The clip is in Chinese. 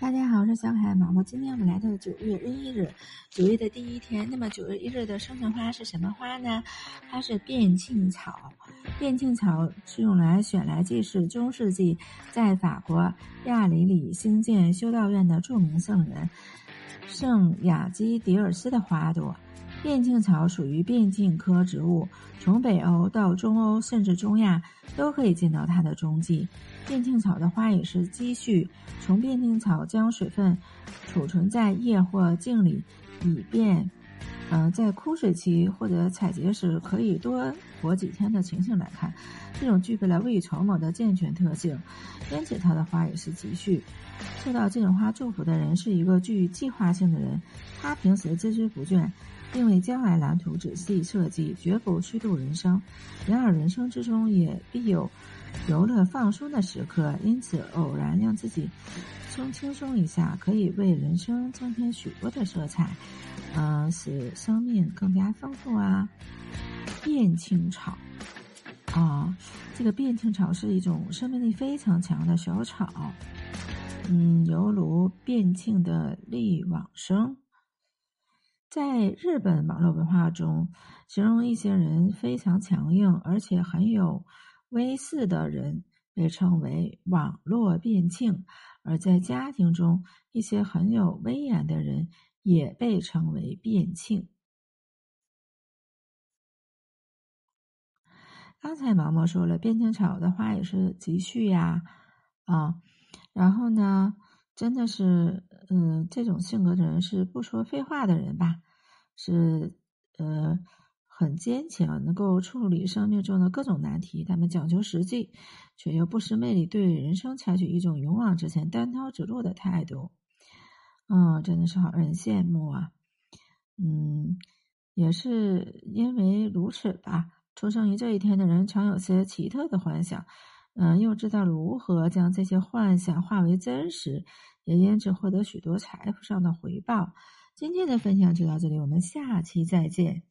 大家好，我是小可爱毛毛。今天我们来到九月一日，九月的第一天。那么九月一日的生辰花是什么花呢？它是变庆草。变庆草是用来选来祭祀中世纪在法国亚里里兴建修道院的著名圣人圣雅基迪尔斯的花朵。变茎草属于变茎科植物，从北欧到中欧甚至中亚都可以见到它的踪迹。变茎草的花也是积蓄，从变茎草将水分储存在叶或茎里，以便，呃，在枯水期或者采撷时可以多活几天的情形来看，这种具备了未雨绸缪的健全特性，因此它的花也是积蓄。受到这种花祝福的人是一个具计划性的人，他平时孜孜不倦。并为将来蓝图仔细设计，绝不虚度人生。然而，人生之中也必有游乐放松的时刻，因此偶然让自己松轻松一下，可以为人生增添许多的色彩，嗯，使生命更加丰富啊。变青草啊，这个变青草是一种生命力非常强的小草，嗯，犹如变庆的力往生。在日本网络文化中，形容一些人非常强硬而且很有威势的人，被称为“网络变庆”；而在家庭中，一些很有威严的人也被称为“变庆”。刚才毛毛说了，变庆草的花也是积蓄呀，啊，然后呢？真的是，嗯，这种性格的人是不说废话的人吧？是，呃，很坚强，能够处理生命中的各种难题。他们讲究实际，却又不失魅力，对人生采取一种勇往直前、单刀直入的态度。嗯，真的是好让人羡慕啊。嗯，也是因为如此吧，出生于这一天的人常有些奇特的幻想。嗯，又知道如何将这些幻想化为真实，也因此获得许多财富上的回报。今天的分享就到这里，我们下期再见。